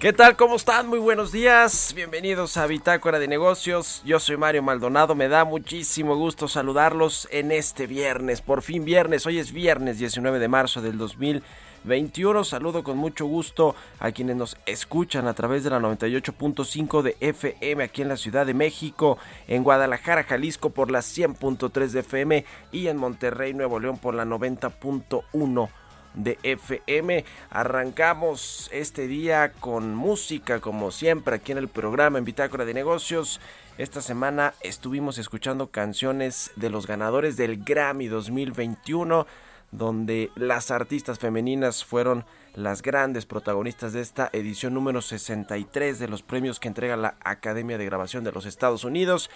¿Qué tal? ¿Cómo están? Muy buenos días. Bienvenidos a Bitácora de Negocios. Yo soy Mario Maldonado. Me da muchísimo gusto saludarlos en este viernes. Por fin viernes. Hoy es viernes 19 de marzo del 2021. Saludo con mucho gusto a quienes nos escuchan a través de la 98.5 de FM aquí en la Ciudad de México, en Guadalajara, Jalisco por la 100.3 de FM y en Monterrey, Nuevo León por la 90.1 de FM. Arrancamos este día con música, como siempre, aquí en el programa en Bitácora de Negocios. Esta semana estuvimos escuchando canciones de los ganadores del Grammy 2021, donde las artistas femeninas fueron las grandes protagonistas de esta edición número 63 de los premios que entrega la Academia de Grabación de los Estados Unidos.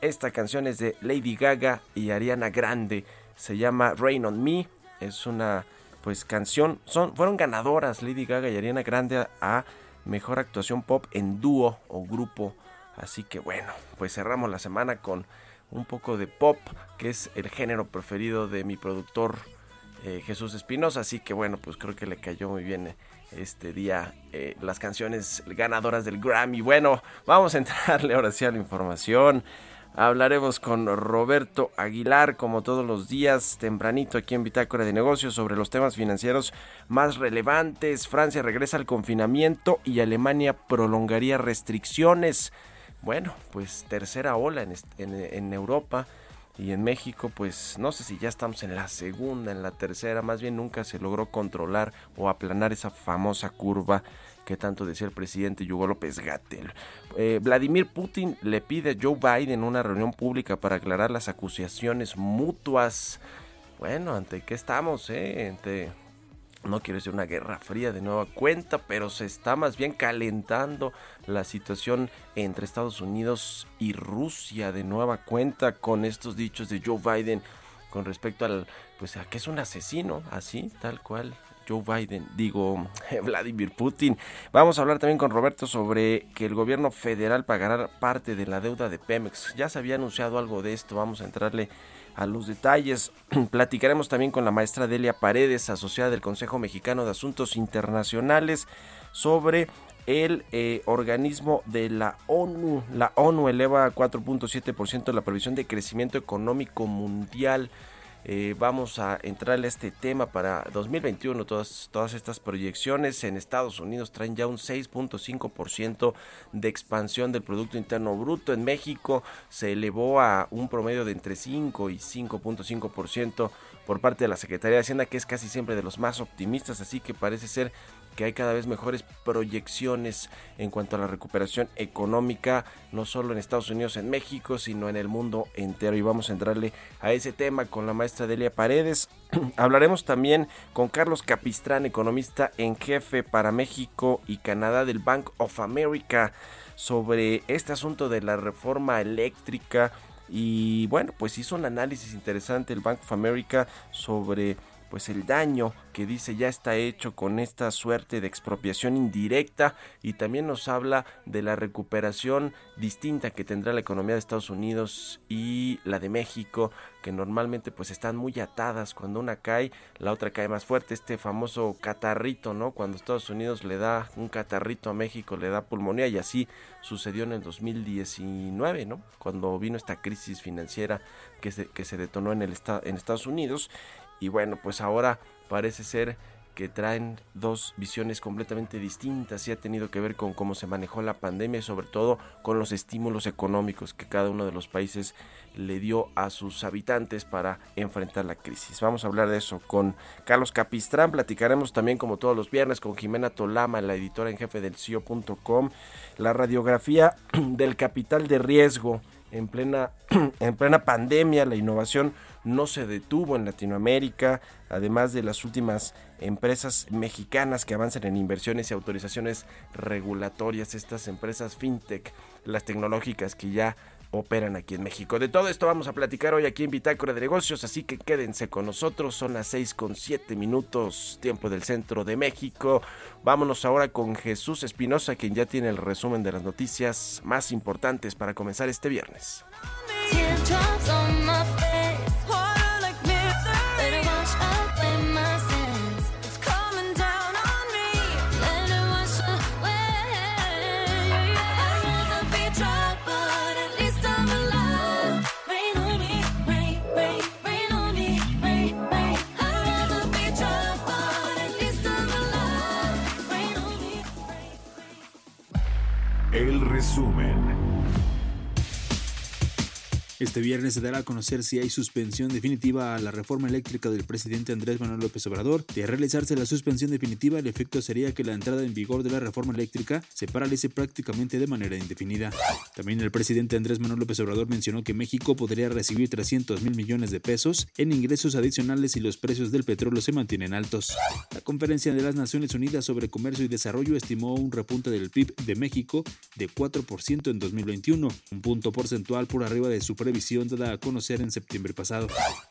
Esta canción es de Lady Gaga y Ariana Grande. Se llama Rain on Me. Es una pues canción. Son, fueron ganadoras Lady Gaga y Ariana Grande a, mejor actuación pop en dúo o grupo. Así que bueno, pues cerramos la semana con un poco de pop, que es el género preferido de mi productor eh, Jesús Espinosa. Así que bueno, pues creo que le cayó muy bien eh, este día eh, las canciones ganadoras del Grammy. Bueno, vamos a entrarle ahora sí a la información. Hablaremos con Roberto Aguilar, como todos los días, tempranito aquí en Bitácora de Negocios, sobre los temas financieros más relevantes. Francia regresa al confinamiento y Alemania prolongaría restricciones. Bueno, pues tercera ola en, en Europa y en México, pues no sé si ya estamos en la segunda, en la tercera, más bien nunca se logró controlar o aplanar esa famosa curva que tanto decía el presidente Hugo López Gatel. Eh, Vladimir Putin le pide a Joe Biden una reunión pública para aclarar las acusaciones mutuas. Bueno, ¿ante qué estamos? Eh? No quiero decir una guerra fría de nueva cuenta, pero se está más bien calentando la situación entre Estados Unidos y Rusia de nueva cuenta con estos dichos de Joe Biden con respecto al, pues a que es un asesino, así, tal cual. Joe Biden, digo, Vladimir Putin. Vamos a hablar también con Roberto sobre que el gobierno federal pagará parte de la deuda de Pemex. Ya se había anunciado algo de esto, vamos a entrarle a los detalles. Platicaremos también con la maestra Delia Paredes, asociada del Consejo Mexicano de Asuntos Internacionales, sobre el eh, organismo de la ONU. La ONU eleva a 4.7% la previsión de crecimiento económico mundial. Eh, vamos a entrarle a este tema para 2021. Todas, todas estas proyecciones en Estados Unidos traen ya un 6.5% de expansión del Producto Interno Bruto. En México se elevó a un promedio de entre 5 y 5.5% por parte de la Secretaría de Hacienda, que es casi siempre de los más optimistas. Así que parece ser que hay cada vez mejores proyecciones en cuanto a la recuperación económica, no solo en Estados Unidos, en México, sino en el mundo entero. Y vamos a entrarle a ese tema con la maestra Delia Paredes. Hablaremos también con Carlos Capistrán, economista en jefe para México y Canadá del Bank of America. sobre este asunto de la reforma eléctrica y bueno, pues hizo un análisis interesante el Bank of America sobre pues el daño que dice ya está hecho con esta suerte de expropiación indirecta y también nos habla de la recuperación distinta que tendrá la economía de Estados Unidos y la de México que normalmente pues están muy atadas. Cuando una cae la otra cae más fuerte. Este famoso catarrito no cuando Estados Unidos le da un catarrito a México le da pulmonía y así sucedió en el 2019 no cuando vino esta crisis financiera que se, que se detonó en el en Estados Unidos y bueno, pues ahora parece ser que traen dos visiones completamente distintas y ha tenido que ver con cómo se manejó la pandemia y sobre todo con los estímulos económicos que cada uno de los países le dio a sus habitantes para enfrentar la crisis. Vamos a hablar de eso con Carlos Capistrán, platicaremos también como todos los viernes con Jimena Tolama, la editora en jefe del CIO.com, la radiografía del capital de riesgo en plena, en plena pandemia, la innovación no se detuvo en Latinoamérica, además de las últimas empresas mexicanas que avanzan en inversiones y autorizaciones regulatorias, estas empresas fintech, las tecnológicas que ya operan aquí en México. De todo esto vamos a platicar hoy aquí en Bitácora de Negocios, así que quédense con nosotros. Son las 6 con 7 minutos, tiempo del centro de México. Vámonos ahora con Jesús Espinosa, quien ya tiene el resumen de las noticias más importantes para comenzar este viernes. Este viernes se dará a conocer si hay suspensión definitiva a la reforma eléctrica del presidente Andrés Manuel López Obrador. De realizarse la suspensión definitiva, el efecto sería que la entrada en vigor de la reforma eléctrica se paralice prácticamente de manera indefinida. También el presidente Andrés Manuel López Obrador mencionó que México podría recibir 300 mil millones de pesos en ingresos adicionales si los precios del petróleo se mantienen altos. La Conferencia de las Naciones Unidas sobre Comercio y Desarrollo estimó un repunte del PIB de México de 4% en 2021, un punto porcentual por arriba de su dada a conocer en septiembre pasado.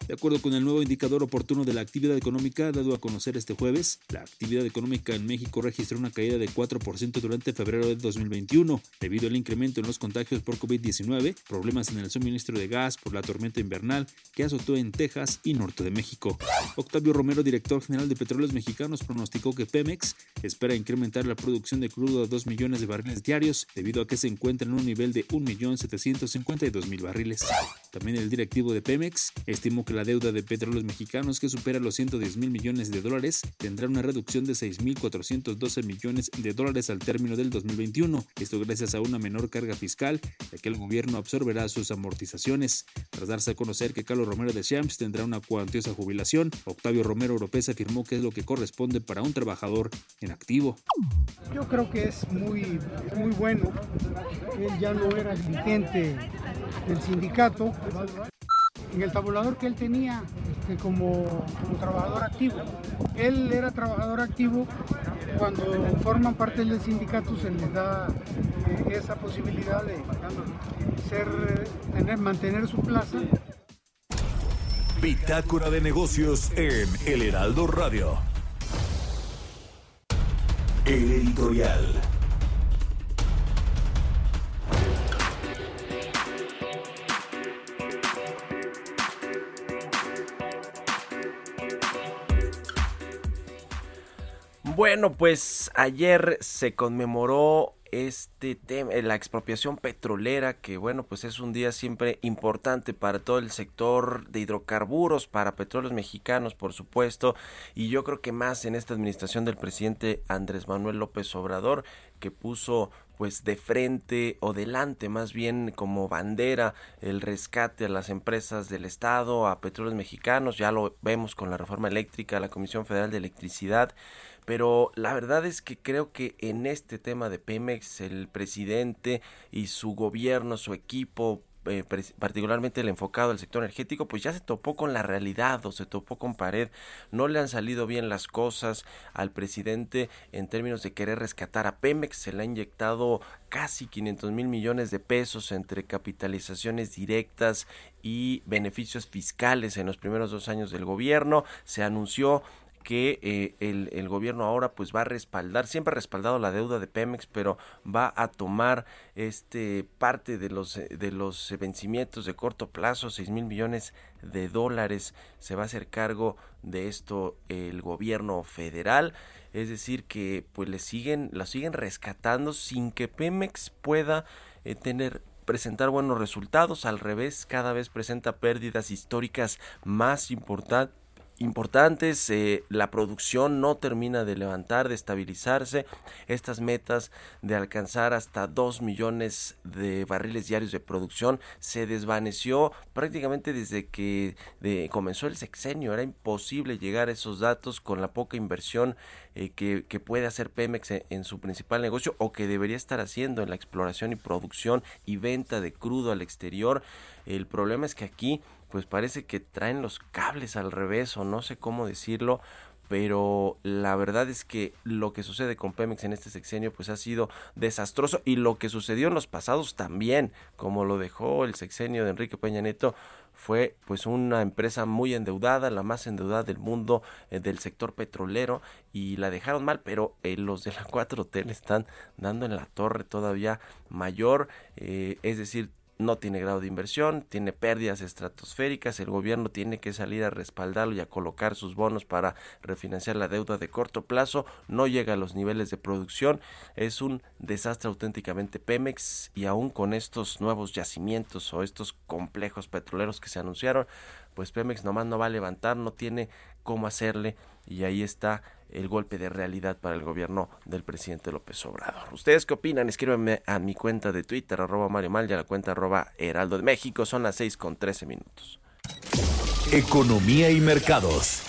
De acuerdo con el nuevo indicador oportuno de la actividad económica dado a conocer este jueves, la actividad económica en México registró una caída de 4% durante febrero de 2021, debido al incremento en los contagios por COVID-19, problemas en el suministro de gas por la tormenta invernal que azotó en Texas y norte de México. Octavio Romero, director general de Petróleos Mexicanos, pronosticó que Pemex espera incrementar la producción de crudo a 2 millones de barriles diarios, debido a que se encuentra en un nivel de 1.752.000 barriles. También el directivo de Pemex estimó que la deuda de petróleos mexicanos, que supera los 110 mil millones de dólares, tendrá una reducción de 6.412 millones de dólares al término del 2021. Esto gracias a una menor carga fiscal, ya que el gobierno absorberá sus amortizaciones. Tras darse a conocer que Carlos Romero de Champs tendrá una cuantiosa jubilación, Octavio Romero Oropés afirmó que es lo que corresponde para un trabajador en activo. Yo creo que es muy, muy bueno. Él ya no era dirigente del sindicato. En el tabulador que él tenía este, como, trabajador activo. Él era trabajador activo. Cuando forman parte del sindicato se les da eh, esa posibilidad de ser, tener, mantener su plaza Bitácora de negocios en El Heraldo Radio. El editorial. Bueno, pues ayer se conmemoró este tema, la expropiación petrolera, que bueno, pues es un día siempre importante para todo el sector de hidrocarburos, para petróleos mexicanos, por supuesto, y yo creo que más en esta administración del presidente Andrés Manuel López Obrador, que puso pues de frente o delante más bien como bandera el rescate a las empresas del Estado, a petróleos mexicanos, ya lo vemos con la reforma eléctrica, la Comisión Federal de Electricidad, pero la verdad es que creo que en este tema de Pemex el presidente y su gobierno, su equipo eh, particularmente el enfocado al sector energético, pues ya se topó con la realidad o se topó con pared. No le han salido bien las cosas al presidente en términos de querer rescatar a Pemex. Se le ha inyectado casi 500 mil millones de pesos entre capitalizaciones directas y beneficios fiscales en los primeros dos años del gobierno. Se anunció que eh, el, gobierno ahora pues va a respaldar, siempre ha respaldado la deuda de Pemex, pero va a tomar este parte de los eh, de los vencimientos de corto plazo, 6 mil millones de dólares, se va a hacer cargo de esto el gobierno federal, es decir que pues le siguen, la siguen rescatando sin que Pemex pueda eh, tener presentar buenos resultados, al revés, cada vez presenta pérdidas históricas más importantes importantes, eh, la producción no termina de levantar, de estabilizarse, estas metas de alcanzar hasta 2 millones de barriles diarios de producción se desvaneció prácticamente desde que comenzó el sexenio, era imposible llegar a esos datos con la poca inversión eh, que, puede hacer Pemex en su principal negocio o que debería estar haciendo en la exploración y producción y venta de crudo al exterior. El problema es que aquí pues parece que traen los cables al revés o no sé cómo decirlo, pero la verdad es que lo que sucede con Pemex en este sexenio pues ha sido desastroso y lo que sucedió en los pasados también, como lo dejó el sexenio de Enrique Peña Nieto, fue pues una empresa muy endeudada, la más endeudada del mundo eh, del sector petrolero y la dejaron mal, pero eh, los de la 4T le están dando en la torre todavía mayor, eh, es decir, no tiene grado de inversión, tiene pérdidas estratosféricas, el gobierno tiene que salir a respaldarlo y a colocar sus bonos para refinanciar la deuda de corto plazo, no llega a los niveles de producción, es un desastre auténticamente Pemex y aún con estos nuevos yacimientos o estos complejos petroleros que se anunciaron, pues Pemex nomás no va a levantar, no tiene cómo hacerle y ahí está el golpe de realidad para el gobierno del presidente López Obrador. ¿Ustedes qué opinan? Escríbanme a mi cuenta de Twitter, arroba Mario Mal, y a la cuenta arroba Heraldo de México. Son las 6 con 13 minutos. Economía y mercados.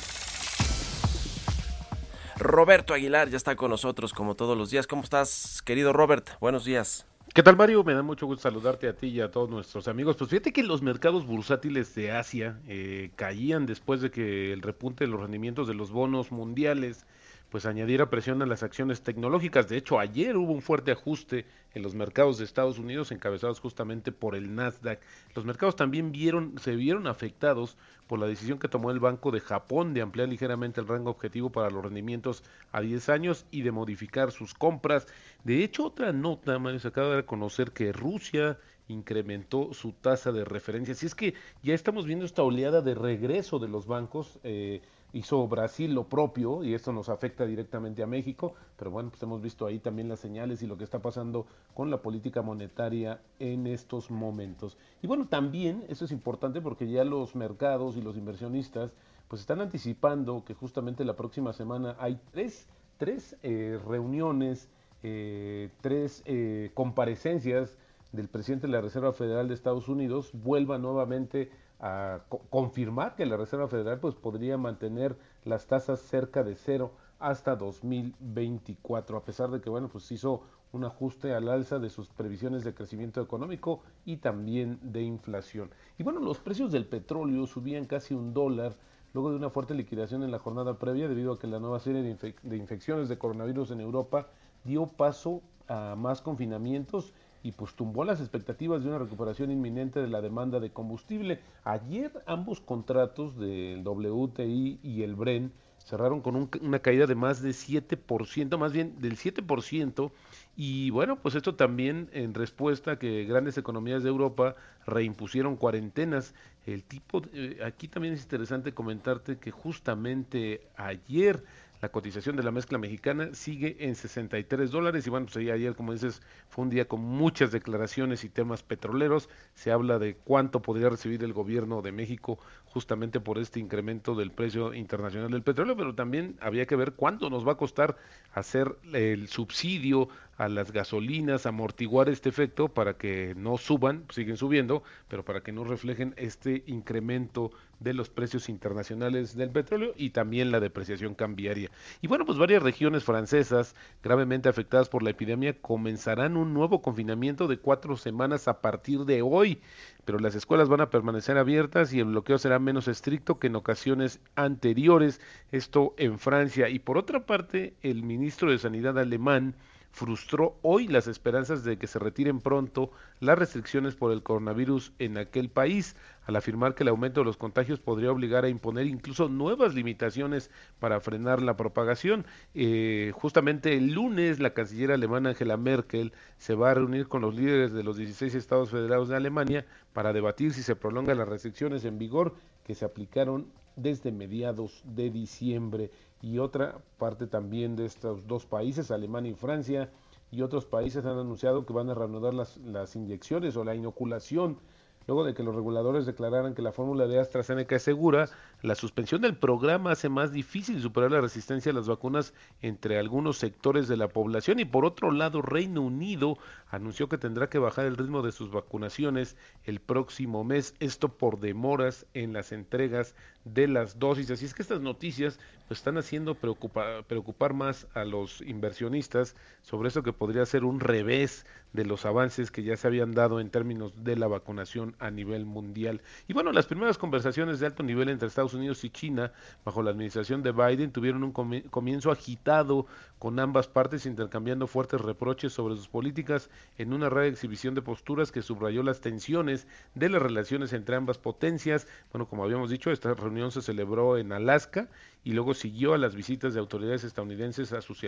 Roberto Aguilar ya está con nosotros como todos los días. ¿Cómo estás, querido Robert? Buenos días. ¿Qué tal Mario? Me da mucho gusto saludarte a ti y a todos nuestros amigos. Pues fíjate que los mercados bursátiles de Asia eh, caían después de que el repunte de los rendimientos de los bonos mundiales pues añadiera presión a las acciones tecnológicas. De hecho, ayer hubo un fuerte ajuste en los mercados de Estados Unidos encabezados justamente por el Nasdaq. Los mercados también vieron, se vieron afectados por la decisión que tomó el Banco de Japón de ampliar ligeramente el rango objetivo para los rendimientos a 10 años y de modificar sus compras. De hecho, otra nota, Mario, se acaba de reconocer que Rusia incrementó su tasa de referencia. Si es que ya estamos viendo esta oleada de regreso de los bancos, eh, hizo Brasil lo propio y esto nos afecta directamente a México, pero bueno, pues hemos visto ahí también las señales y lo que está pasando con la política monetaria en estos momentos. Y bueno, también eso es importante porque ya los mercados y los inversionistas pues están anticipando que justamente la próxima semana hay tres, tres eh, reuniones, eh, tres eh, comparecencias del presidente de la Reserva Federal de Estados Unidos vuelva nuevamente a co- confirmar que la Reserva Federal pues podría mantener las tasas cerca de cero hasta 2024 a pesar de que bueno pues hizo un ajuste al alza de sus previsiones de crecimiento económico y también de inflación. Y bueno los precios del petróleo subían casi un dólar luego de una fuerte liquidación en la jornada previa debido a que la nueva serie de infecciones de coronavirus en Europa dio paso a más confinamientos y pues tumbó las expectativas de una recuperación inminente de la demanda de combustible. Ayer ambos contratos del WTI y el Bren cerraron con un- una caída de más de 7%, más bien del 7%, y bueno, pues esto también en respuesta a que grandes economías de Europa reimpusieron cuarentenas. El tipo, de- eh, aquí también es interesante comentarte que justamente ayer la cotización de la mezcla mexicana sigue en 63 dólares y bueno, pues ayer, como dices, fue un día con muchas declaraciones y temas petroleros. Se habla de cuánto podría recibir el gobierno de México justamente por este incremento del precio internacional del petróleo, pero también había que ver cuánto nos va a costar hacer el subsidio a las gasolinas, amortiguar este efecto para que no suban, siguen subiendo, pero para que no reflejen este incremento de los precios internacionales del petróleo y también la depreciación cambiaria. Y bueno, pues varias regiones francesas gravemente afectadas por la epidemia comenzarán un nuevo confinamiento de cuatro semanas a partir de hoy, pero las escuelas van a permanecer abiertas y el bloqueo será menos estricto que en ocasiones anteriores, esto en Francia. Y por otra parte, el ministro de Sanidad alemán frustró hoy las esperanzas de que se retiren pronto las restricciones por el coronavirus en aquel país, al afirmar que el aumento de los contagios podría obligar a imponer incluso nuevas limitaciones para frenar la propagación. Eh, justamente el lunes la canciller alemana Angela Merkel se va a reunir con los líderes de los 16 estados federados de Alemania para debatir si se prolongan las restricciones en vigor que se aplicaron desde mediados de diciembre y otra parte también de estos dos países, Alemania y Francia, y otros países han anunciado que van a reanudar las, las inyecciones o la inoculación luego de que los reguladores declararan que la fórmula de AstraZeneca es segura, la suspensión del programa hace más difícil superar la resistencia a las vacunas entre algunos sectores de la población y por otro lado Reino Unido anunció que tendrá que bajar el ritmo de sus vacunaciones el próximo mes, esto por demoras en las entregas de las dosis. Así es que estas noticias pues, están haciendo preocupar, preocupar más a los inversionistas sobre esto que podría ser un revés de los avances que ya se habían dado en términos de la vacunación a nivel mundial. Y bueno, las primeras conversaciones de alto nivel entre Estados Unidos y China bajo la administración de Biden tuvieron un comienzo agitado con ambas partes intercambiando fuertes reproches sobre sus políticas en una rara exhibición de posturas que subrayó las tensiones de las relaciones entre ambas potencias. Bueno, como habíamos dicho, esta reunión se celebró en Alaska y luego siguió a las visitas de autoridades estadounidenses a sus,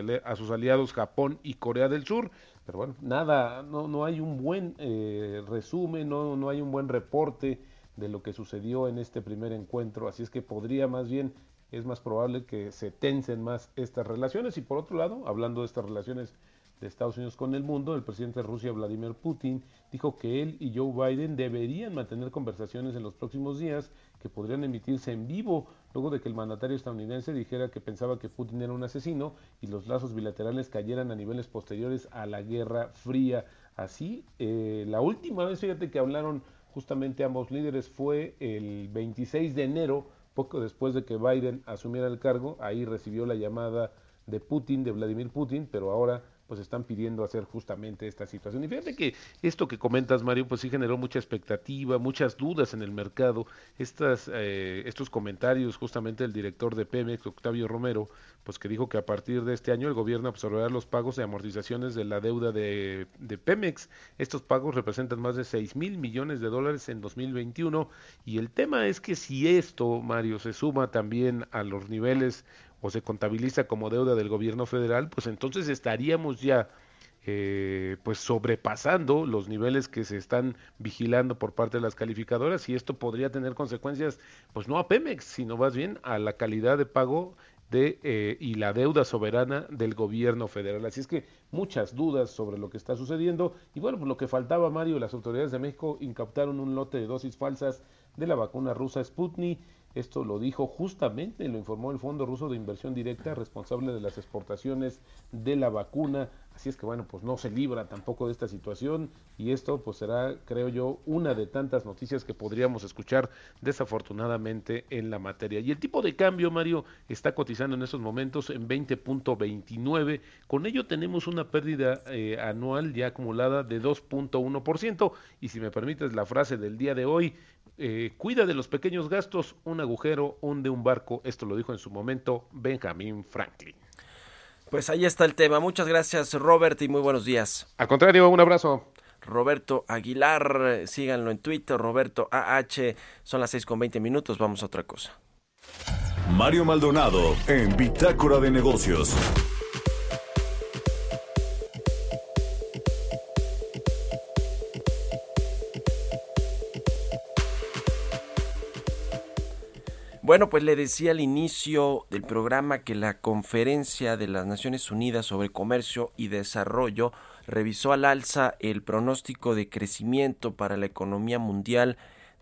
aliados Japón y Corea del Sur. Pero bueno, nada, no, no hay un buen eh, resumen, no, no hay un buen reporte de lo que sucedió en este primer encuentro, así es que podría más bien, es más probable que se tensen más estas relaciones. Y por otro lado, hablando de estas relaciones de Estados Unidos con el mundo, el presidente de Rusia, Vladimir Putin, dijo que él y Joe Biden deberían mantener conversaciones en los próximos días que podrían emitirse en vivo, luego de que el mandatario estadounidense dijera que pensaba que Putin era un asesino y los lazos bilaterales cayeran a niveles posteriores a la Guerra Fría. Así, eh, la última vez, fíjate que hablaron justamente ambos líderes fue el 26 de enero, poco después de que Biden asumiera el cargo, ahí recibió la llamada de Putin, de Vladimir Putin, pero ahora pues están pidiendo hacer justamente esta situación. Y fíjate que esto que comentas, Mario, pues sí generó mucha expectativa, muchas dudas en el mercado. Estas, eh, estos comentarios justamente del director de Pemex, Octavio Romero, pues que dijo que a partir de este año el gobierno absorberá los pagos de amortizaciones de la deuda de, de Pemex. Estos pagos representan más de 6 mil millones de dólares en 2021 y el tema es que si esto, Mario, se suma también a los niveles o se contabiliza como deuda del gobierno federal, pues entonces estaríamos ya eh, pues sobrepasando los niveles que se están vigilando por parte de las calificadoras y esto podría tener consecuencias pues no a Pemex, sino más bien a la calidad de pago de eh, y la deuda soberana del gobierno federal. Así es que muchas dudas sobre lo que está sucediendo y bueno, pues lo que faltaba Mario, las autoridades de México incautaron un lote de dosis falsas de la vacuna rusa Sputnik esto lo dijo justamente, lo informó el Fondo Ruso de Inversión Directa, responsable de las exportaciones de la vacuna. Así es que bueno, pues no se libra tampoco de esta situación y esto pues será, creo yo, una de tantas noticias que podríamos escuchar desafortunadamente en la materia. Y el tipo de cambio, Mario, está cotizando en estos momentos en 20.29. Con ello tenemos una pérdida eh, anual ya acumulada de 2.1%. Y si me permites la frase del día de hoy, eh, cuida de los pequeños gastos, un agujero hunde un barco. Esto lo dijo en su momento Benjamin Franklin. Pues ahí está el tema. Muchas gracias, Robert, y muy buenos días. Al contrario, un abrazo. Roberto Aguilar, síganlo en Twitter, Roberto AH, son las 6 con 20 minutos, vamos a otra cosa. Mario Maldonado en Bitácora de Negocios. Bueno, pues le decía al inicio del programa que la conferencia de las Naciones Unidas sobre Comercio y Desarrollo revisó al alza el pronóstico de crecimiento para la economía mundial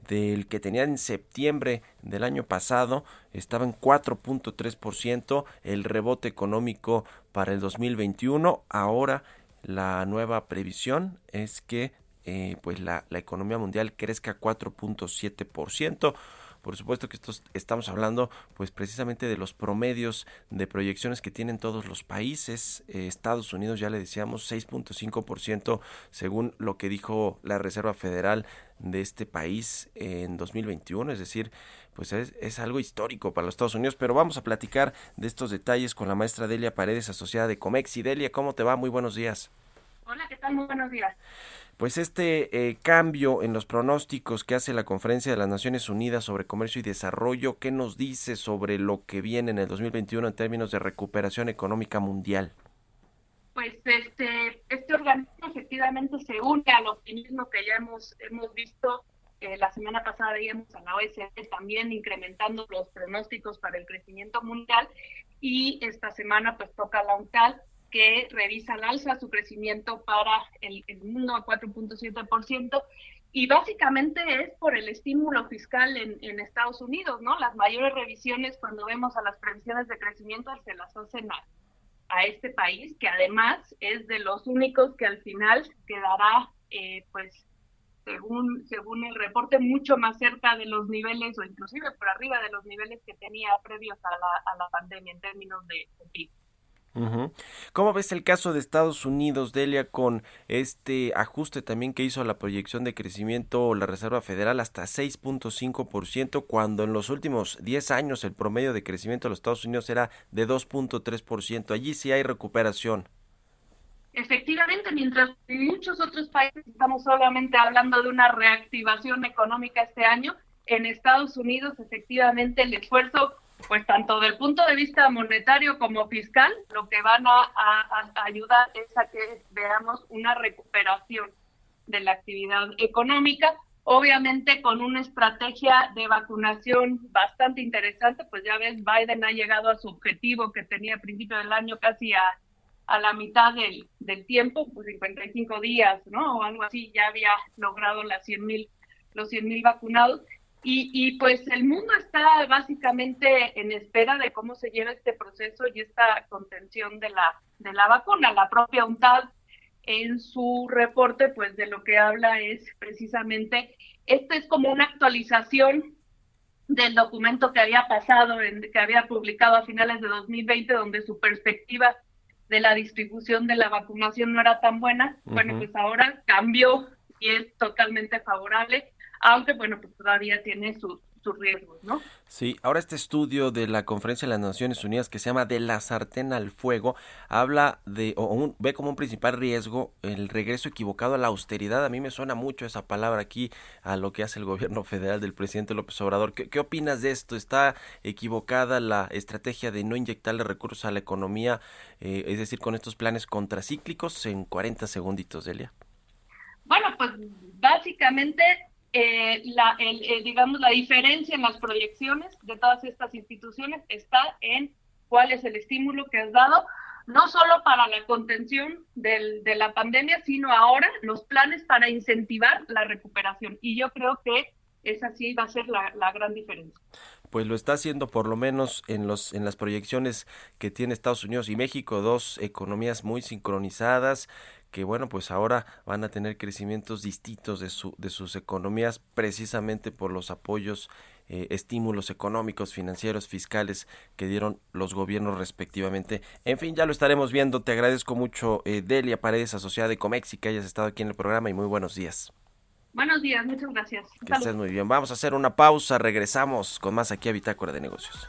del que tenía en septiembre del año pasado, estaba en 4.3%, el rebote económico para el 2021 ahora la nueva previsión es que eh, pues la, la economía mundial crezca 4.7%. Por supuesto que estos, estamos hablando pues precisamente de los promedios de proyecciones que tienen todos los países. Eh, Estados Unidos ya le decíamos 6.5% según lo que dijo la Reserva Federal de este país en 2021, es decir, pues es, es, algo histórico para los Estados Unidos, pero vamos a platicar de estos detalles con la maestra Delia Paredes, asociada de Comexi. Delia, ¿cómo te va? Muy buenos días. Hola, ¿qué tal? Muy buenos días. Pues este eh, cambio en los pronósticos que hace la Conferencia de las Naciones Unidas sobre Comercio y Desarrollo, ¿qué nos dice sobre lo que viene en el 2021 en términos de recuperación económica mundial? Pues este, este organismo efectivamente se une al optimismo que ya hemos, hemos visto. Eh, la semana pasada veíamos a la OSD también incrementando los pronósticos para el crecimiento mundial y esta semana pues toca la UNCTAD que revisa al alza su crecimiento para el, el mundo a 4.7%, y básicamente es por el estímulo fiscal en, en, Estados Unidos, ¿no? Las mayores revisiones cuando vemos a las previsiones de crecimiento se las hacen a, a este país, que además es de los únicos que al final quedará, eh, pues, según, según el reporte, mucho más cerca de los niveles o inclusive por arriba de los niveles que tenía previos a la, a la pandemia en términos de, de PIB. ¿Cómo ves el caso de Estados Unidos, Delia, con este ajuste también que hizo la proyección de crecimiento la Reserva Federal hasta 6.5%, cuando en los últimos 10 años el promedio de crecimiento de los Estados Unidos era de 2.3%? Allí sí hay recuperación. Efectivamente, mientras en muchos otros países estamos solamente hablando de una reactivación económica este año, en Estados Unidos efectivamente el esfuerzo pues tanto del punto de vista monetario como fiscal, lo que van a, ayudar es a que veamos una recuperación de la actividad económica, obviamente con una estrategia de vacunación bastante interesante, pues ya ves, Biden ha llegado a su objetivo que tenía a principio del año casi a, la mitad del, del tiempo, pues 55 días, ¿no? O algo así, ya había logrado las 100 mil, los 100 mil vacunados. Y, y, pues el mundo está básicamente en espera de cómo se lleva este proceso y esta contención de la, de la vacuna. La propia UNTAD en su reporte, pues de lo que habla es precisamente, esto es como una actualización del documento que había pasado, en, que había publicado a finales de 2020, donde su perspectiva de la distribución de la vacunación no era tan buena. Uh -huh. Bueno, pues ahora cambió y es totalmente favorable aunque bueno, pues todavía tiene sus, sus riesgos, ¿no? Sí, ahora este estudio de la Conferencia de las Naciones Unidas que se llama De la sartén al fuego habla de, o un, ve como un principal riesgo el regreso equivocado a la austeridad. A mí me suena mucho esa palabra aquí a lo que hace el gobierno federal del presidente López Obrador. ¿Qué, qué opinas de esto? ¿Está equivocada la estrategia de no inyectarle recursos a la economía, eh, es decir, con estos planes contracíclicos en 40 segunditos, Delia? Bueno, pues básicamente eh, la, el, eh, digamos, la diferencia en las proyecciones de todas estas instituciones está en cuál es el estímulo que has dado, no solo para la contención del, de la pandemia, sino ahora los planes para incentivar la recuperación. Y yo creo que esa sí va a ser la, la gran diferencia pues lo está haciendo por lo menos en los en las proyecciones que tiene Estados Unidos y México, dos economías muy sincronizadas que bueno, pues ahora van a tener crecimientos distintos de su de sus economías precisamente por los apoyos eh, estímulos económicos, financieros, fiscales que dieron los gobiernos respectivamente. En fin, ya lo estaremos viendo. Te agradezco mucho, eh, Delia Paredes, asociada de Comex, que hayas estado aquí en el programa y muy buenos días. Buenos días, muchas gracias. Que Salud. estés muy bien. Vamos a hacer una pausa, regresamos con más aquí a Bitácora de Negocios.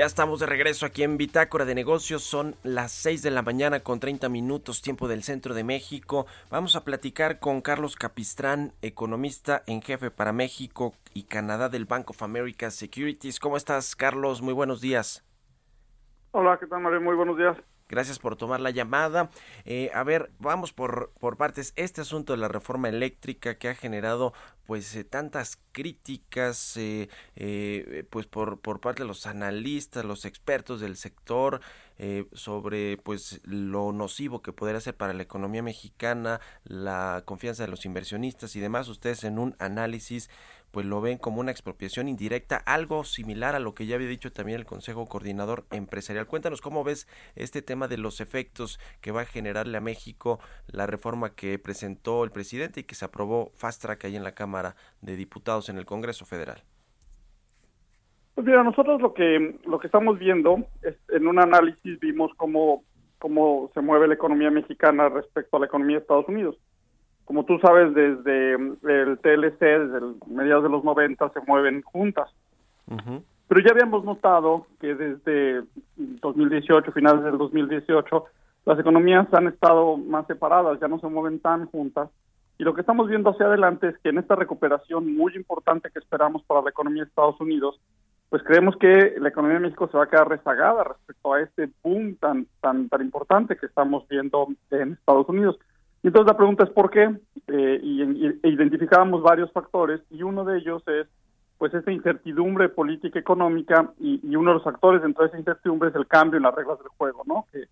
Ya estamos de regreso aquí en Bitácora de Negocios. Son las 6 de la mañana con 30 minutos, tiempo del centro de México. Vamos a platicar con Carlos Capistrán, economista en jefe para México y Canadá del Bank of America Securities. ¿Cómo estás, Carlos? Muy buenos días. Hola, ¿qué tal, Mario? Muy buenos días. Gracias por tomar la llamada. Eh, a ver, vamos por, por partes. Este asunto de la reforma eléctrica que ha generado pues eh, tantas críticas eh, eh, pues por, por parte de los analistas, los expertos del sector eh, sobre pues lo nocivo que podría ser para la economía mexicana, la confianza de los inversionistas y demás. Ustedes en un análisis pues lo ven como una expropiación indirecta, algo similar a lo que ya había dicho también el Consejo Coordinador Empresarial. Cuéntanos cómo ves este tema de los efectos que va a generarle a México la reforma que presentó el presidente y que se aprobó fast track ahí en la Cámara de Diputados en el Congreso Federal. Pues mira, nosotros lo que lo que estamos viendo es en un análisis vimos cómo cómo se mueve la economía mexicana respecto a la economía de Estados Unidos. Como tú sabes, desde el TLC, desde mediados de los 90, se mueven juntas. Pero ya habíamos notado que desde 2018, finales del 2018, las economías han estado más separadas, ya no se mueven tan juntas. Y lo que estamos viendo hacia adelante es que en esta recuperación muy importante que esperamos para la economía de Estados Unidos, pues creemos que la economía de México se va a quedar rezagada respecto a este boom tan tan tan importante que estamos viendo en Estados Unidos. Entonces la pregunta es por qué, eh, y, y- e identificábamos varios factores, y uno de ellos es pues esta incertidumbre política económica, y, uno de los factores dentro de esa incertidumbre es el cambio en las reglas del juego, ¿no? Que,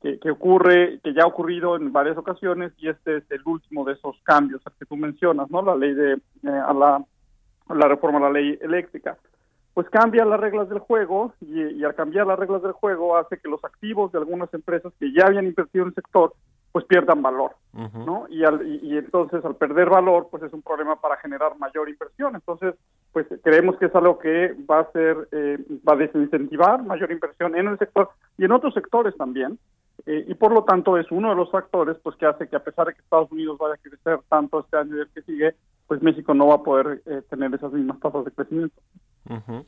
que, que ocurre, que ya ha ocurrido en varias ocasiones, y este es el último de esos cambios que tú mencionas, ¿no? La ley de, eh, a la, la reforma a la ley eléctrica pues cambia las reglas del juego y al cambiar las reglas del juego hace que los activos de algunas empresas que ya habían invertido en el sector pues pierdan valor, ¿no? Y, al, y, y entonces al perder valor pues es un problema para generar mayor inversión. Entonces pues creemos que es algo que va a ser, eh, va a desincentivar mayor inversión en el sector y en otros sectores también. Eh, y por lo tanto es uno de los factores pues que hace que a pesar de que Estados Unidos vaya a crecer tanto este año y el que sigue, pues México no va a poder eh, tener esas mismas tasas de crecimiento. Ujú.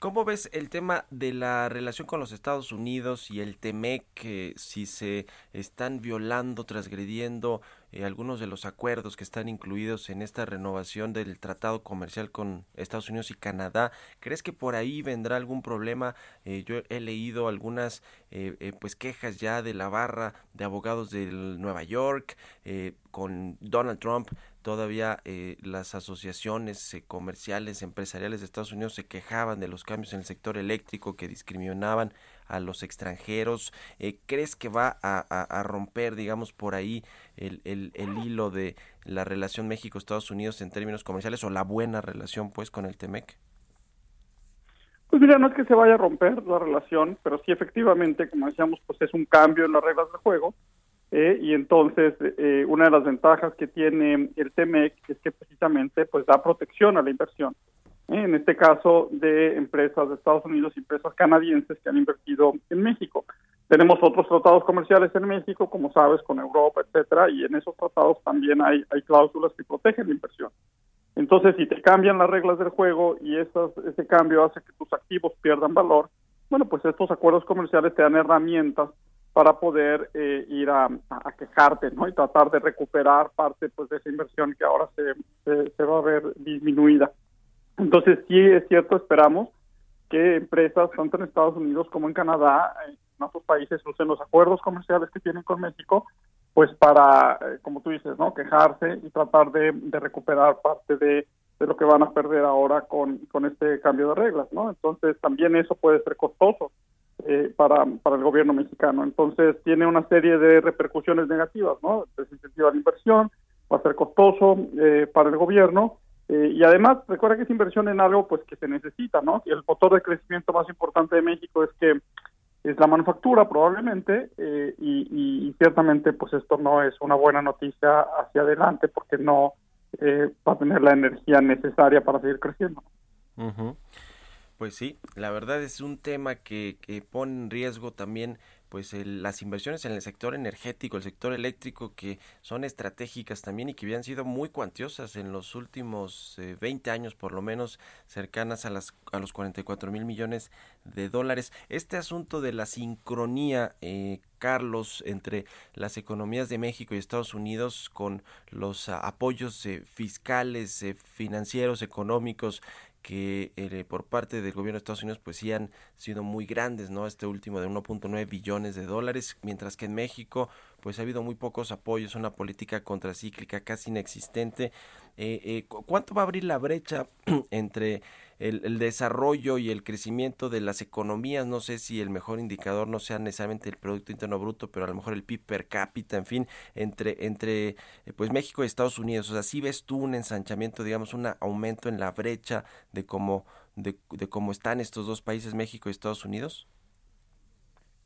¿Cómo ves el tema de la relación con los Estados Unidos y el TEMEC, que si se están violando, transgrediendo eh, algunos de los acuerdos que están incluidos en esta renovación del tratado comercial con Estados Unidos y Canadá? ¿Crees que por ahí vendrá algún problema? Eh, yo he leído algunas eh, eh, pues quejas ya de la barra de abogados de Nueva York con Donald Trump todavía eh, las asociaciones eh, comerciales, empresariales de Estados Unidos se quejaban de los cambios en el sector eléctrico que discriminaban a los extranjeros. Eh, ¿Crees que va a, romper, digamos, por ahí el, el- el hilo de la relación México-Estados Unidos en términos comerciales o la buena relación, pues, con el TEMEC? Pues mira, no es que se vaya a romper la relación, pero sí efectivamente, como decíamos, pues es un cambio en las reglas del juego. Eh, y entonces, eh, una de las ventajas que tiene el TEMEC es que precisamente pues da protección a la inversión. eh, en este caso, de empresas de Estados Unidos y empresas canadienses que han invertido en México. Tenemos otros tratados comerciales en México, como sabes, con Europa, etcétera, y en esos tratados también hay, hay cláusulas que protegen la inversión. Entonces, si te cambian las reglas del juego y esas, ese cambio hace que tus activos pierdan valor, bueno, pues estos acuerdos comerciales te dan herramientas para poder eh, ir a, a quejarte, ¿no? Y tratar de recuperar parte, pues, de esa inversión que ahora se, se, va a ver disminuida. Entonces, sí es cierto, esperamos que empresas, tanto en Estados Unidos como en Canadá, en otros países, usen los acuerdos comerciales que tienen con México, pues para, eh, como tú dices, ¿no? Quejarse y tratar de, de recuperar parte de, de lo que van a perder ahora con, con este cambio de reglas, ¿no? Entonces, también eso puede ser costoso eh, para, para el gobierno mexicano. Entonces, tiene una serie de repercusiones negativas, ¿no? Desincentiva la inversión, va a ser costoso eh, para el gobierno, eh, y además, recuerda que es inversión en algo pues que se necesita, ¿no? Y el motor de crecimiento más importante de México es que es la manufactura probablemente eh, y, ciertamente pues esto no es una buena noticia hacia adelante porque no eh, va a tener la energía necesaria para seguir creciendo. Ujú. Pues sí, la verdad es un tema que, que pone en riesgo también pues el- las inversiones en el sector energético, el sector eléctrico que son estratégicas también y que habían sido muy cuantiosas en los últimos eh, 20 años por lo menos cercanas a las a los 44 mil millones de dólares. Este asunto de la sincronía eh, Carlos, entre las economías de México y Estados Unidos con los ah, apoyos eh, fiscales, eh, financieros, económicos que eh, por parte del gobierno de Estados Unidos pues sí han sido muy grandes, ¿no? Este último de 1.9 billones de dólares, mientras que en México pues ha habido muy pocos apoyos, una política contracíclica casi inexistente. Eh, eh, ¿cu- ¿Cuánto va a abrir la brecha entre el, desarrollo y el crecimiento de las economías? No sé si el mejor indicador no sea necesariamente el Producto Interno Bruto, pero a lo mejor el PIB per cápita, en fin, entre, entre eh, pues México y Estados Unidos. O sea, ¿sí ves tú un ensanchamiento, digamos, un aumento en la brecha de cómo, de cómo están estos dos países, México y Estados Unidos?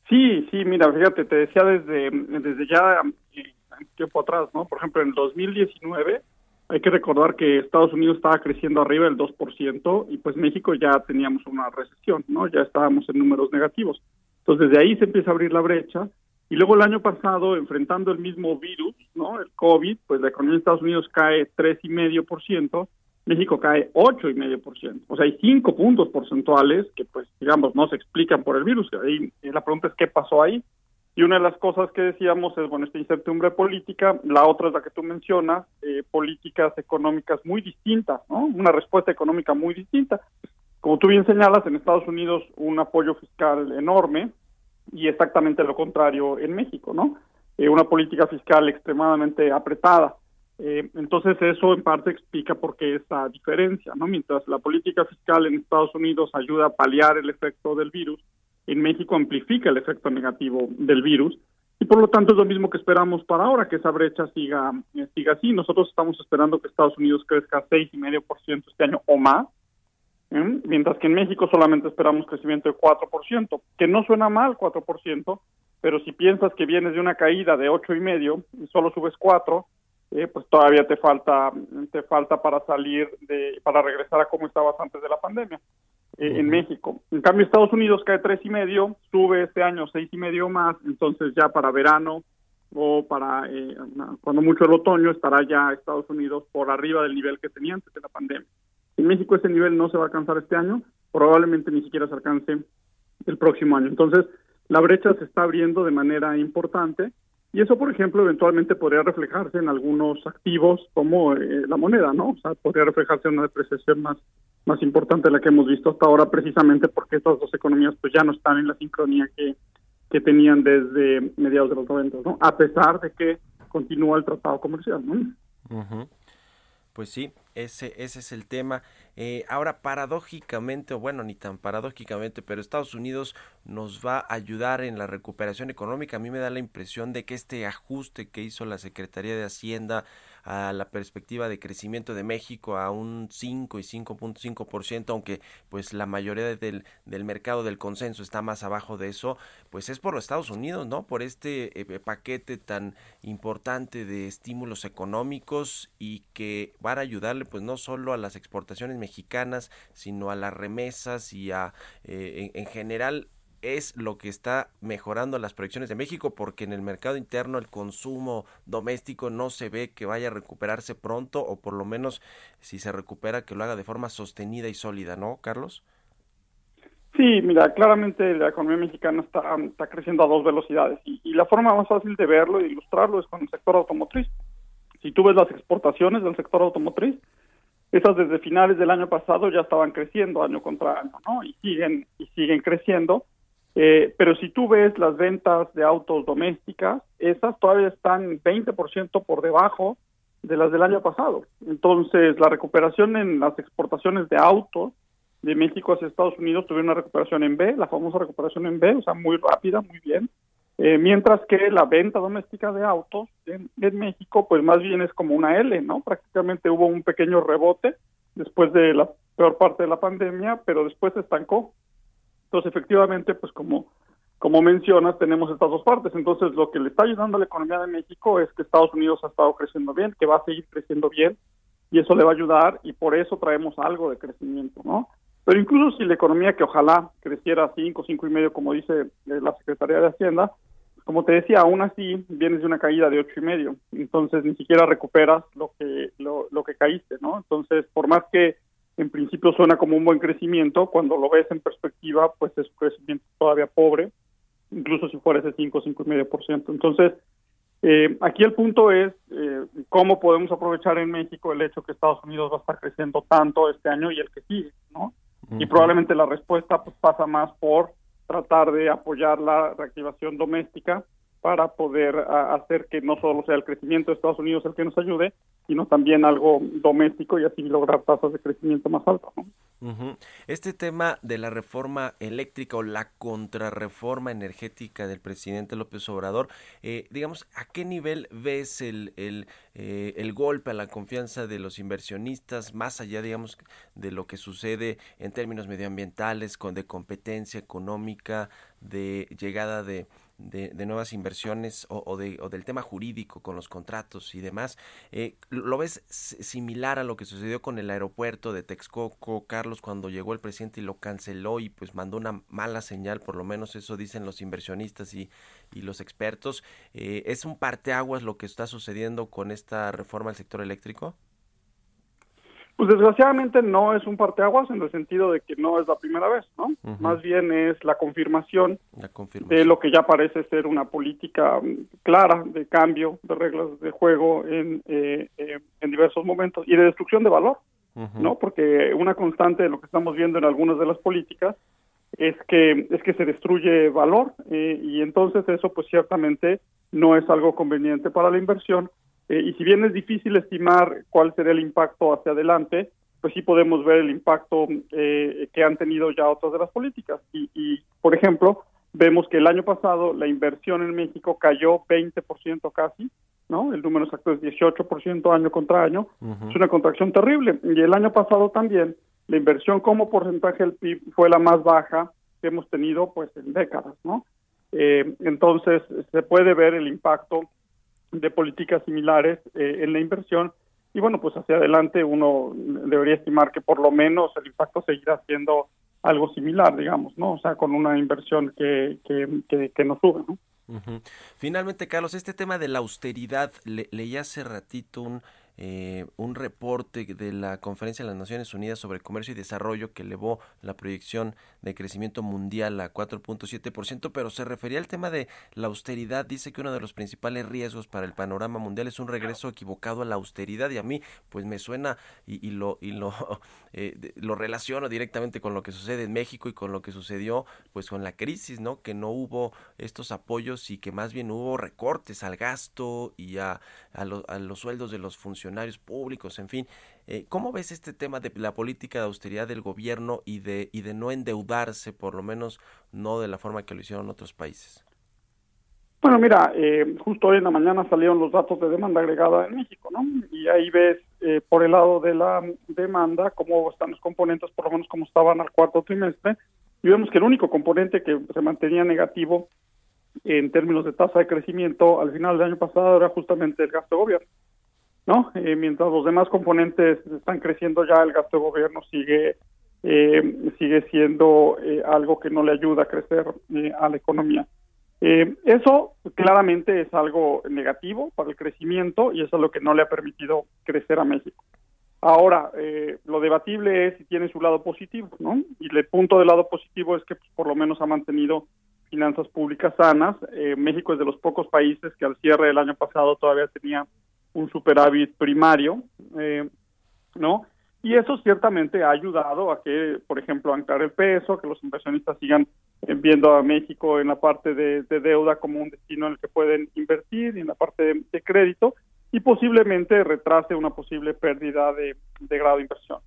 Sí, sí, mira, fíjate, te decía desde, desde ya eh, tiempo atrás, ¿no? Por ejemplo, en el 2019 hay que recordar que Estados Unidos estaba creciendo arriba del 2% y pues México ya teníamos una recesión, ¿no? Ya estábamos en números negativos. Entonces, desde ahí se empieza a abrir la brecha y luego el año pasado, enfrentando el mismo virus, ¿no? El COVID, pues la economía de Estados Unidos cae 3,5%, México cae 8,5%. O sea, hay cinco puntos porcentuales que, pues, digamos, no se explican por el virus. Ahí, eh, la pregunta es qué pasó ahí. Y una de las cosas que decíamos es, bueno, esta incertidumbre política, la otra es la que tú mencionas, eh, políticas económicas muy distintas, ¿no? Una respuesta económica muy distinta. Como tú bien señalas, en Estados Unidos un apoyo fiscal enorme y exactamente lo contrario en México, ¿no? Eh, una política fiscal extremadamente apretada. Eh, entonces eso en parte explica por qué esta diferencia, ¿no? Mientras la política fiscal en Estados Unidos ayuda a paliar el efecto del virus, en México amplifica el efecto negativo del virus y por lo tanto es lo mismo que esperamos para ahora, que esa brecha siga, eh, siga así. Nosotros estamos esperando que Estados Unidos crezca 6,5% este año o más, ¿eh? mientras que en México solamente esperamos crecimiento de 4%, que no suena mal 4%, pero si piensas que vienes de una caída de 8,5 y solo subes 4, eh, pues todavía te falta te falta para salir de para regresar a como estabas antes de la pandemia eh, en México. En cambio Estados Unidos cae tres y medio, sube este año seis y medio más, entonces ya para verano o para eh, cuando mucho el otoño estará ya Estados Unidos por arriba del nivel que tenía antes de la pandemia. En México ese nivel no se va a alcanzar este año, probablemente ni siquiera se alcance el próximo año. Entonces la brecha se está abriendo de manera importante y eso, por ejemplo, eventualmente podría reflejarse en algunos activos como eh, la moneda, ¿no? O sea, podría reflejarse en una depreciación más más importante de la que hemos visto hasta ahora, precisamente porque estas dos economías pues ya no están en la sincronía que, que tenían desde mediados de los 90, ¿no? A pesar de que continúa el tratado comercial, ¿no? Ujú. Pues sí, ese, ese es el tema. Eh, ahora, paradójicamente, o bueno, ni tan paradójicamente, pero Estados Unidos nos va a ayudar en la recuperación económica. A mí me da la impresión de que este ajuste que hizo la Secretaría de Hacienda a la perspectiva de crecimiento de México a un 5 y 5.5%, aunque pues la mayoría del, del mercado del consenso está más abajo de eso, pues es por los Estados Unidos, ¿no? Por este eh, paquete tan importante de estímulos económicos y que van a ayudarle pues no solo a las exportaciones mexicanas, sino a las remesas y a eh, en, en general es lo que está mejorando las proyecciones de México porque en el mercado interno el consumo doméstico no se ve que vaya a recuperarse pronto o por lo menos si se recupera que lo haga de forma sostenida y sólida, ¿no, Carlos? Sí, mira, claramente la economía mexicana está, está creciendo a dos velocidades y, y la forma más fácil de verlo e ilustrarlo es con el sector automotriz. Si tú ves las exportaciones del sector automotriz, esas desde finales del año pasado ya estaban creciendo año contra año, ¿no? Y siguen y siguen creciendo. Eh, pero si tú ves las ventas de autos domésticas, esas todavía están 20% por debajo de las del año pasado. Entonces, la recuperación en las exportaciones de autos de México hacia Estados Unidos tuvieron una recuperación en B, la famosa recuperación en B, o sea, muy rápida, muy bien. Eh, mientras que la venta doméstica de autos en, en México, pues más bien es como una L, ¿no? Prácticamente hubo un pequeño rebote después de la peor parte de la pandemia, pero después se estancó. Entonces, efectivamente, pues como, como mencionas, tenemos estas dos partes. Entonces, lo que le está ayudando a la economía de México es que Estados Unidos ha estado creciendo bien, que va a seguir creciendo bien, y eso le va a ayudar, y por eso traemos algo de crecimiento, ¿no? Pero incluso si la economía que ojalá creciera a 5, cinco y medio, como dice eh, la Secretaría de Hacienda, como te decía, aún así vienes de una caída de ocho y medio, entonces ni siquiera recuperas lo que lo, lo que caíste, ¿no? Entonces, por más que en principio suena como un buen crecimiento, cuando lo ves en perspectiva, pues es un crecimiento todavía pobre, incluso si fuera ese 5, cinco y medio por ciento. Entonces, eh, aquí el punto es eh, cómo podemos aprovechar en México el hecho que Estados Unidos va a estar creciendo tanto este año y el que sigue, ¿no? Y probablemente la respuesta pues pasa más por tratar de apoyar la reactivación doméstica para poder hacer que no solo sea el crecimiento de Estados Unidos el que nos ayude, sino también algo doméstico y así lograr tasas de crecimiento más altas. ¿no? Este tema de la reforma eléctrica o la contrarreforma energética del presidente López Obrador, eh, digamos, ¿a qué nivel ves el, el, eh, el golpe a la confianza de los inversionistas, más allá, digamos, de lo que sucede en términos medioambientales, con, de competencia económica, de llegada de, de, nuevas inversiones o, o de, o del tema jurídico con los contratos y demás. Eh, ¿Lo ves similar a lo que sucedió con el aeropuerto de Texcoco, Carlos, cuando llegó el presidente y lo canceló y pues mandó una mala señal, por lo menos eso dicen los inversionistas y, y los expertos? Eh, ¿Es un parteaguas lo que está sucediendo con esta reforma al sector eléctrico? Pues desgraciadamente no es un parteaguas en el sentido de que no es la primera vez, ¿no? Más bien es la confirmación La confirmación. de lo que ya parece ser una política mm, clara de cambio de reglas de juego en, eh, eh, en diversos momentos y de destrucción de valor. ¿no? Porque una constante de lo que estamos viendo en algunas de las políticas es que es que se destruye valor eh, y entonces eso pues ciertamente no es algo conveniente para la inversión eh, y si bien es difícil estimar cuál sería el impacto hacia adelante pues sí podemos ver el impacto eh, que han tenido ya otras de las políticas y, y por ejemplo vemos que el año pasado la inversión en México cayó 20% casi no el número exacto es 18% año contra año es una contracción terrible. Y el año pasado también la inversión como porcentaje del PIB fue la más baja que hemos tenido pues en décadas, ¿no? Eh, entonces se puede ver el impacto de políticas similares eh, en la inversión y bueno pues hacia adelante uno debería estimar que por lo menos el impacto seguirá siendo algo similar, digamos, ¿no? O sea, con una inversión que, que, que, no sube, ¿no? Finalmente, Carlos, este tema de la austeridad, le- leí hace ratito un, eh, un reporte de la Conferencia de las Naciones Unidas sobre Comercio y Desarrollo que elevó la proyección de crecimiento mundial a 4.7%, pero se refería al tema de la austeridad. Dice que uno de los principales riesgos para el panorama mundial es un regreso equivocado a la austeridad y a mí pues me suena y, y lo, y lo, eh, lo relaciono directamente con lo que sucede en México y con lo que sucedió pues con la crisis, ¿no? Que no hubo estos apoyos y que más bien hubo recortes al gasto y a, a, lo- a los sueldos de los funcionarios públicos, en fin. Eh, ¿Cómo ves este tema de la política de austeridad del gobierno y de, y de no endeudarse, por lo menos no de la forma que lo hicieron otros países? Bueno, mira, eh, justo hoy en la mañana salieron los datos de demanda agregada en México, ¿no? Y ahí ves eh, por el lado de la demanda cómo están los componentes, por lo menos como estaban al cuarto trimestre, y vemos que el único componente que se mantenía negativo en términos de tasa de crecimiento al final del año pasado era justamente el gasto de gobierno, ¿no? Eh, mientras los demás componentes están creciendo ya, el gasto de gobierno sigue eh, sigue siendo eh, algo que no le ayuda a crecer eh, a la economía. Eh, eso claramente es algo negativo para el crecimiento y eso es lo que no le ha permitido crecer a México. Ahora, eh, lo debatible es si tiene su lado positivo, ¿no? Y el punto del lado positivo es que pues, por lo menos ha mantenido finanzas públicas sanas. México es de los pocos países que al cierre del año pasado todavía tenía un superávit primario, eh, ¿no? Y eso ciertamente ha ayudado a que, por ejemplo, anclar el peso, que los inversionistas sigan eh, viendo a México en la parte de, de deuda como un destino en el que pueden invertir y en la parte de, de crédito y posiblemente retrase una posible pérdida de, de grado de inversión.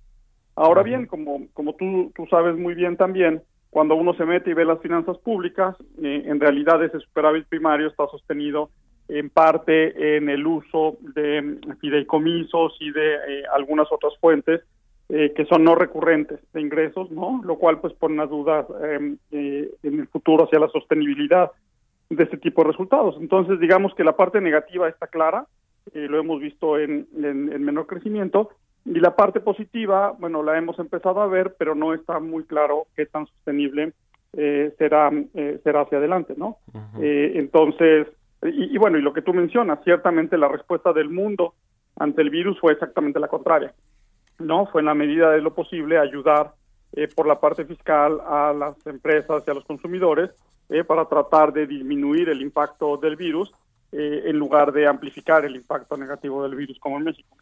Ahora bien, como, como tú, tú sabes muy bien también, cuando uno se mete y ve las finanzas públicas, eh, en realidad ese superávit primario está sostenido en parte en el uso de fideicomisos y de eh, algunas otras fuentes eh, que son no recurrentes de ingresos, ¿no? Lo cual pues pone unas dudas eh, eh, en el futuro hacia la sostenibilidad de este tipo de resultados. Entonces, digamos que la parte negativa está clara, eh, lo hemos visto en, en, en menor crecimiento, Y la parte positiva, bueno, la hemos empezado a ver, pero no está muy claro qué tan sostenible eh, será, eh, será hacia adelante, ¿no? Eh, entonces, y, y bueno, y lo que tú mencionas, ciertamente la respuesta del mundo ante el virus fue exactamente la contraria, ¿no? Fue en la medida de lo posible ayudar eh, por la parte fiscal a las empresas y a los consumidores eh, para tratar de disminuir el impacto del virus eh, en lugar de amplificar el impacto negativo del virus como en México.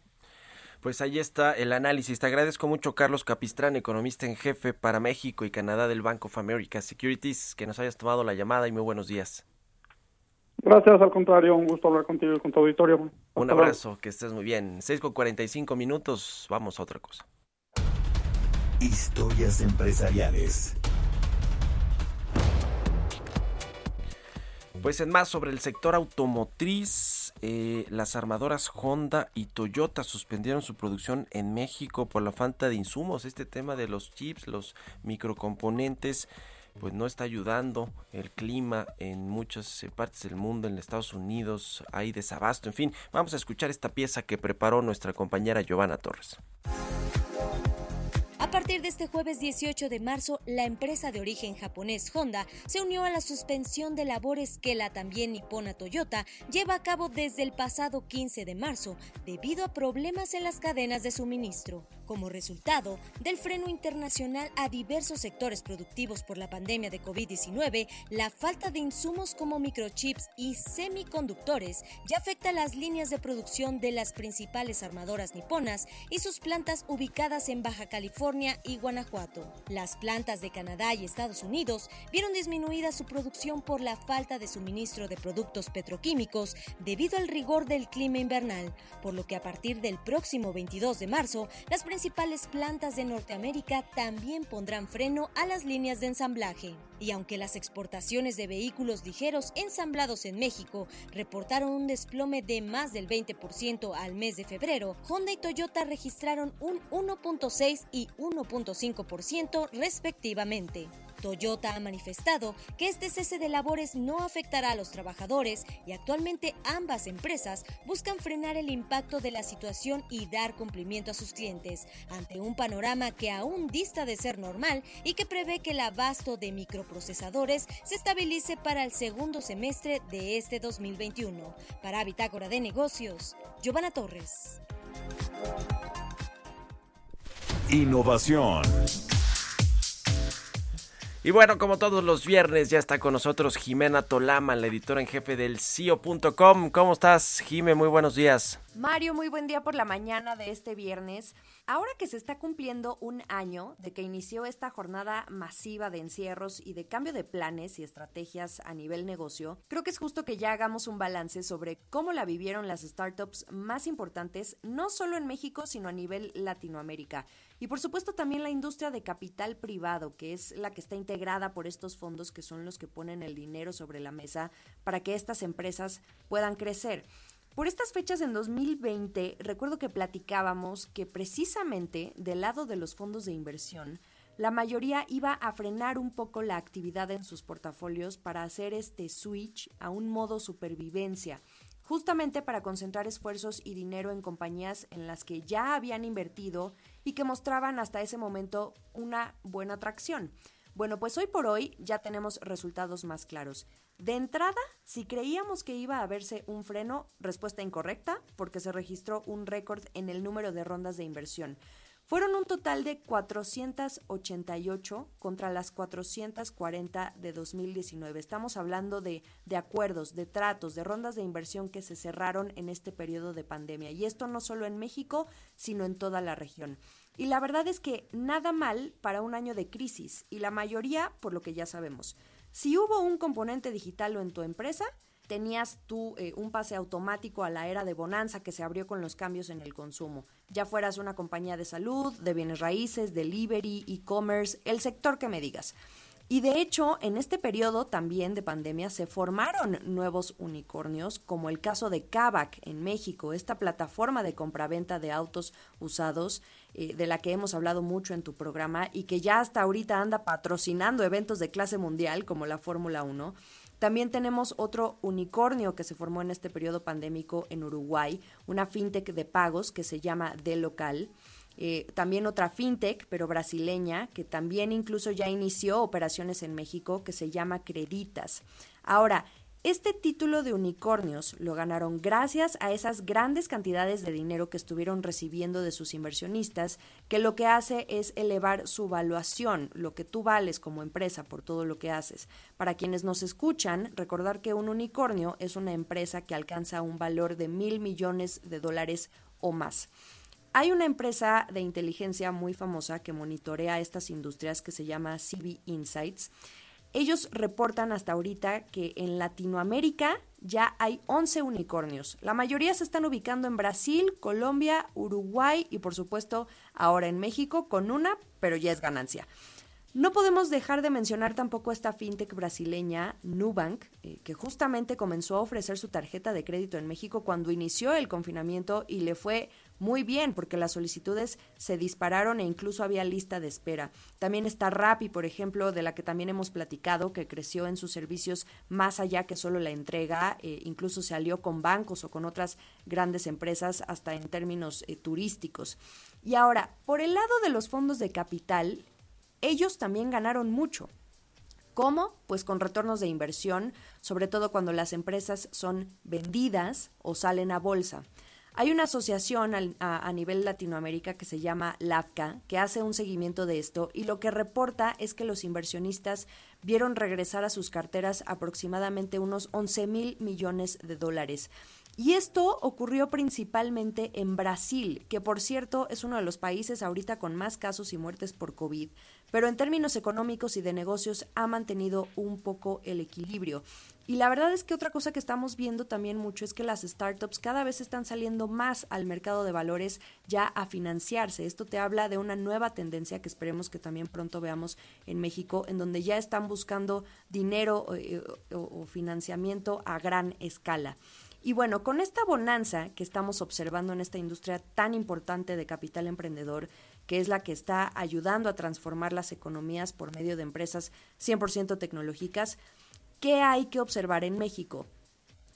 Pues ahí está el análisis. Te agradezco mucho, Carlos Capistrán, economista en jefe para México y Canadá del Bank of America Securities, que nos hayas tomado la llamada y muy buenos días. Gracias, al contrario, un gusto hablar contigo y con tu auditorio. Un Hasta luego. abrazo, que estés muy bien. 6 con 45 minutos, vamos a otra cosa. Historias empresariales. Pues en más sobre el sector automotriz, eh, las armadoras Honda y Toyota suspendieron su producción en México por la falta de insumos. Este tema de los chips, los microcomponentes, pues no está ayudando. El clima en muchas eh, partes del mundo, en Estados Unidos, hay desabasto. En fin, vamos a escuchar esta pieza que preparó nuestra compañera Giovanna Torres. A partir de este jueves 18 de marzo, la empresa de origen japonés Honda se unió a la suspensión de labores que la también nipona Toyota lleva a cabo desde el pasado 15 de marzo debido a problemas en las cadenas de suministro. Como resultado del freno internacional a diversos sectores productivos por la pandemia de COVID-19, la falta de insumos como microchips y semiconductores ya afecta las líneas de producción de las principales armadoras niponas y sus plantas ubicadas en Baja California y Guanajuato. Las plantas de Canadá y Estados Unidos vieron disminuida su producción por la falta de suministro de productos petroquímicos debido al rigor del clima invernal, por lo que a partir del próximo 22 de marzo, las principales plantas de Norteamérica también pondrán freno a las líneas de ensamblaje. Y aunque las exportaciones de vehículos ligeros ensamblados en México reportaron un desplome de más del 20% al mes de febrero, Honda y Toyota registraron un 1.6 y 1.5% respectivamente. Toyota ha manifestado que este cese de labores no afectará a los trabajadores y actualmente ambas empresas buscan frenar el impacto de la situación y dar cumplimiento a sus clientes ante un panorama que aún dista de ser normal y que prevé que el abasto de microprocesadores se estabilice para el segundo semestre de este 2021. Para Bitácora de Negocios, Giovanna Torres. Innovación. Y bueno, como todos los viernes, ya está con nosotros Jimena Tolama, la editora en jefe del CIO.com. ¿Cómo estás, Jime? Muy buenos días. Mario, muy buen día por la mañana de este viernes. Ahora que se está cumpliendo un año de que inició esta jornada masiva de encierros y de cambio de planes y estrategias a nivel negocio, creo que es justo que ya hagamos un balance sobre cómo la vivieron las startups más importantes, no solo en México, sino a nivel Latinoamérica. Y por supuesto también la industria de capital privado, que es la que está integrada por estos fondos que son los que ponen el dinero sobre la mesa para que estas empresas puedan crecer. Por estas fechas en 2020, recuerdo que platicábamos que precisamente del lado de los fondos de inversión, la mayoría iba a frenar un poco la actividad en sus portafolios para hacer este switch a un modo supervivencia, justamente para concentrar esfuerzos y dinero en compañías en las que ya habían invertido y que mostraban hasta ese momento una buena atracción. Bueno, pues hoy por hoy ya tenemos resultados más claros. De entrada, si creíamos que iba a verse un freno, respuesta incorrecta, porque se registró un récord en el número de rondas de inversión. Fueron un total de 488 contra las 440 de 2019. Estamos hablando de, de, acuerdos, de tratos, de rondas de inversión que se cerraron en este periodo de pandemia. Y esto no solo en México, sino en toda la región. Y la verdad es que nada mal para un año de crisis, y la mayoría por lo que ya sabemos. Si hubo un componente digital o en tu empresa, tenías tú eh, un pase automático a la era de bonanza que se abrió con los cambios en el consumo. Ya fueras una compañía de salud, de bienes raíces, delivery, e-commerce, el sector que me digas. Y de hecho, en este periodo también de pandemia se formaron nuevos unicornios, como el caso de Kavak en México, esta plataforma de compraventa de autos usados, eh, de la que hemos hablado mucho en tu programa y que ya hasta ahorita anda patrocinando eventos de clase mundial como la Fórmula 1. También tenemos otro unicornio que se formó en este periodo pandémico en Uruguay, una fintech de pagos que se llama De Local. Eh, también otra fintech, pero brasileña, que también incluso ya inició operaciones en México, que se llama Creditas. Ahora, este título de unicornios lo ganaron gracias a esas grandes cantidades de dinero que estuvieron recibiendo de sus inversionistas, que lo que hace es elevar su valuación, lo que tú vales como empresa por todo lo que haces. Para quienes nos escuchan, recordar que un unicornio es una empresa que alcanza un valor de mil millones de dólares o más. Hay una empresa de inteligencia muy famosa que monitorea estas industrias que se llama CB Insights. Ellos reportan hasta ahorita que en Latinoamérica ya hay 11 unicornios. La mayoría se están ubicando en Brasil, Colombia, Uruguay y por supuesto ahora en México con una, pero ya es ganancia. No podemos dejar de mencionar tampoco esta fintech brasileña Nubank, eh, que justamente comenzó a ofrecer su tarjeta de crédito en México cuando inició el confinamiento y le fue muy bien porque las solicitudes se dispararon e incluso había lista de espera. También está Rappi, por ejemplo, de la que también hemos platicado, que creció en sus servicios más allá que solo la entrega, eh, incluso se alió con bancos o con otras grandes empresas hasta en términos eh, turísticos. Y ahora, por el lado de los fondos de capital, ellos también ganaron mucho. ¿Cómo? Pues con retornos de inversión, sobre todo cuando las empresas son vendidas o salen a bolsa. Hay una asociación a, nivel Latinoamérica que se llama LAFCA, que hace un seguimiento de esto y lo que reporta es que los inversionistas vieron regresar a sus carteras aproximadamente unos 11 mil millones de dólares. Y esto ocurrió principalmente en Brasil, que por cierto es uno de los países ahorita con más casos y muertes por COVID, pero en términos económicos y de negocios ha mantenido un poco el equilibrio. Y la verdad es que otra cosa que estamos viendo también mucho es que las startups cada vez están saliendo más al mercado de valores ya a financiarse. Esto te habla de una nueva tendencia que esperemos que también pronto veamos en México, en donde ya están buscando dinero eh, o, o financiamiento a gran escala. Y bueno, con esta bonanza que estamos observando en esta industria tan importante de capital emprendedor, que es la que está ayudando a transformar las economías por medio de empresas 100% tecnológicas, ¿qué hay que observar en México?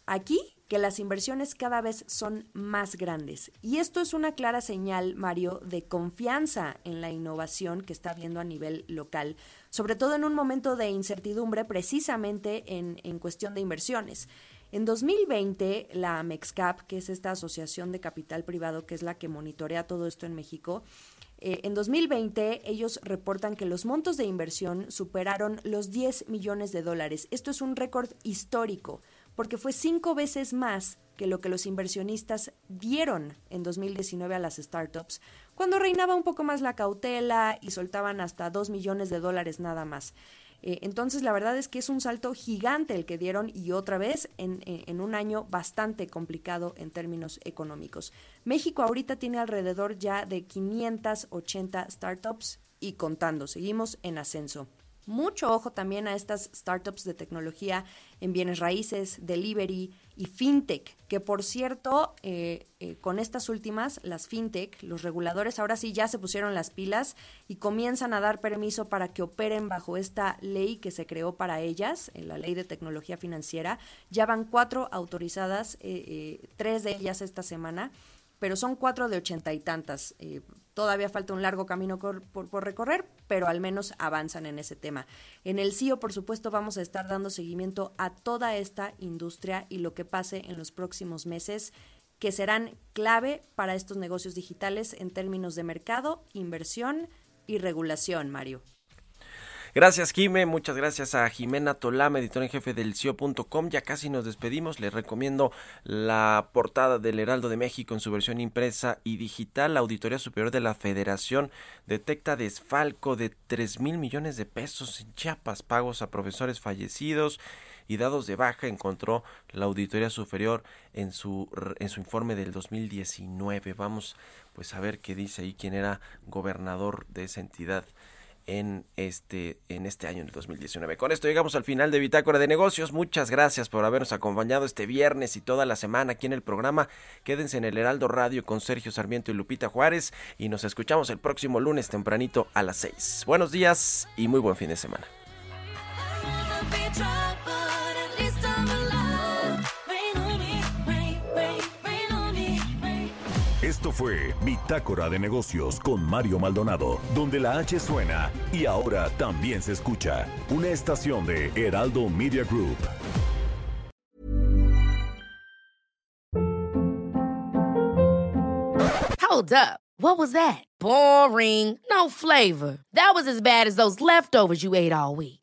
Aquí que las inversiones cada vez son más grandes. Y esto es una clara señal, Mario, de confianza en la innovación que está habiendo a nivel local, sobre todo en un momento de incertidumbre precisamente en, en cuestión de inversiones. En 2020, la MEXCAP, que es esta asociación de capital privado, que es la que monitorea todo esto en México, eh, en 2020 ellos reportan que los montos de inversión superaron los 10 millones de dólares. Esto es un récord histórico, porque fue cinco veces más que lo que los inversionistas dieron en 2019 a las startups, cuando reinaba un poco más la cautela y soltaban hasta 2 millones de dólares nada más. Eh, entonces, la verdad es que es un salto gigante el que dieron y otra vez en, en, un año bastante complicado en términos económicos. México ahorita tiene alrededor ya de 580 startups y contando, seguimos en ascenso. Mucho ojo también a estas startups de tecnología en bienes raíces, delivery y fintech, que por cierto, eh, eh, con estas últimas, las fintech, los reguladores ahora sí ya se pusieron las pilas y comienzan a dar permiso para que operen bajo esta ley que se creó para ellas, en la ley de tecnología financiera. Ya van cuatro autorizadas, eh, tres de ellas esta semana pero son cuatro de ochenta y tantas. Eh, todavía falta un largo camino por, recorrer, pero al menos avanzan en ese tema. En el CIO, por supuesto, vamos a estar dando seguimiento a toda esta industria y lo que pase en los próximos meses que serán clave para estos negocios digitales en términos de mercado, inversión y regulación, Mario. Gracias, Jime. Muchas gracias a Jimena Tolama, editora en jefe del CIO.com. Ya casi nos despedimos. Les recomiendo la portada del Heraldo de México en su versión impresa y digital. La Auditoría Superior de la Federación detecta desfalco de 3 mil millones de pesos en Chiapas, pagos a profesores fallecidos y dados de baja encontró la Auditoría Superior en su, en su informe del 2019. Vamos pues a ver qué dice ahí quién era gobernador de esa entidad en este, en este año, en el 2019. Con esto llegamos al final de Bitácora de Negocios. Muchas gracias por habernos acompañado este viernes y toda la semana aquí en el programa. Quédense en el Heraldo Radio con Sergio Sarmiento y Lupita Juárez y nos escuchamos el próximo lunes tempranito a las 6. Buenos días y muy buen fin de semana. Esto fue Bitácora de Negocios con Mario Maldonado, donde la H suena y ahora también se escucha. Una estación de Heraldo Media Group. Hold up. What was that? Boring. No flavor. That was as bad as those leftovers you ate all week.